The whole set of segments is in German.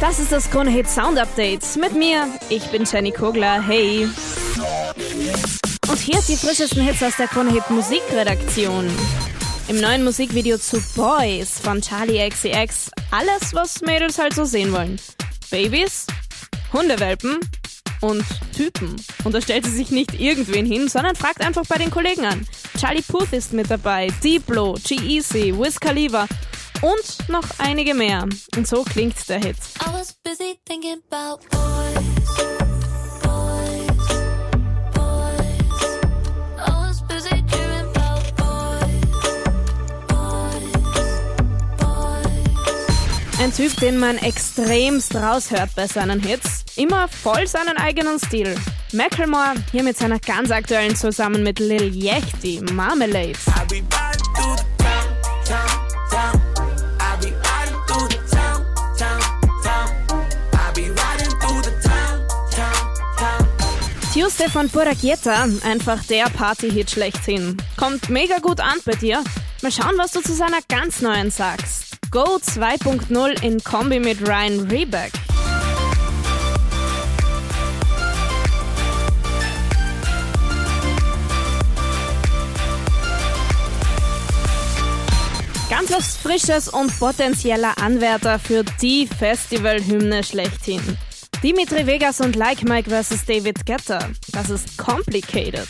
Das ist das Krone Hit Sound Update. Mit mir, ich bin Jenny Kogler. Hey. Und hier die frischesten Hits aus der Krone Hit Musikredaktion. Im neuen Musikvideo zu Boys von Charlie XCX alles, was Mädels halt so sehen wollen. Babys, Hundewelpen und Typen. Und da stellt sie sich nicht irgendwen hin, sondern fragt einfach bei den Kollegen an. Charlie Puth ist mit dabei, Diplo, G-Eazy, Wiz Khalifa und noch einige mehr. Und so klingt der Hit. Ein Typ, den man extremst raushört bei seinen Hits. Immer voll seinen eigenen Stil. Macklemore hier mit seiner ganz aktuellen zusammen mit Lil Yechty, Marmalade. Tuesday von Purakieta, einfach der Party-Hit schlechthin. Kommt mega gut an bei dir. Mal schauen, was du zu seiner ganz neuen sagst. Go 2.0 in Kombi mit Ryan Rebeck. Ganz was Frisches und potenzieller Anwärter für die Festivalhymne schlechthin. Dimitri Vegas und Like Mike vs. David Guetta. Das ist complicated.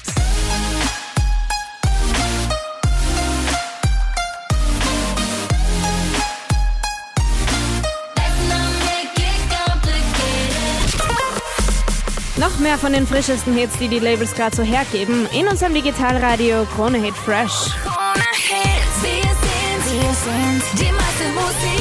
Noch mehr von den frischesten Hits, die die Labels gerade so hergeben, in unserem Digitalradio Krone Hit Fresh. Krone Hit, wir sind, wir sind die meiste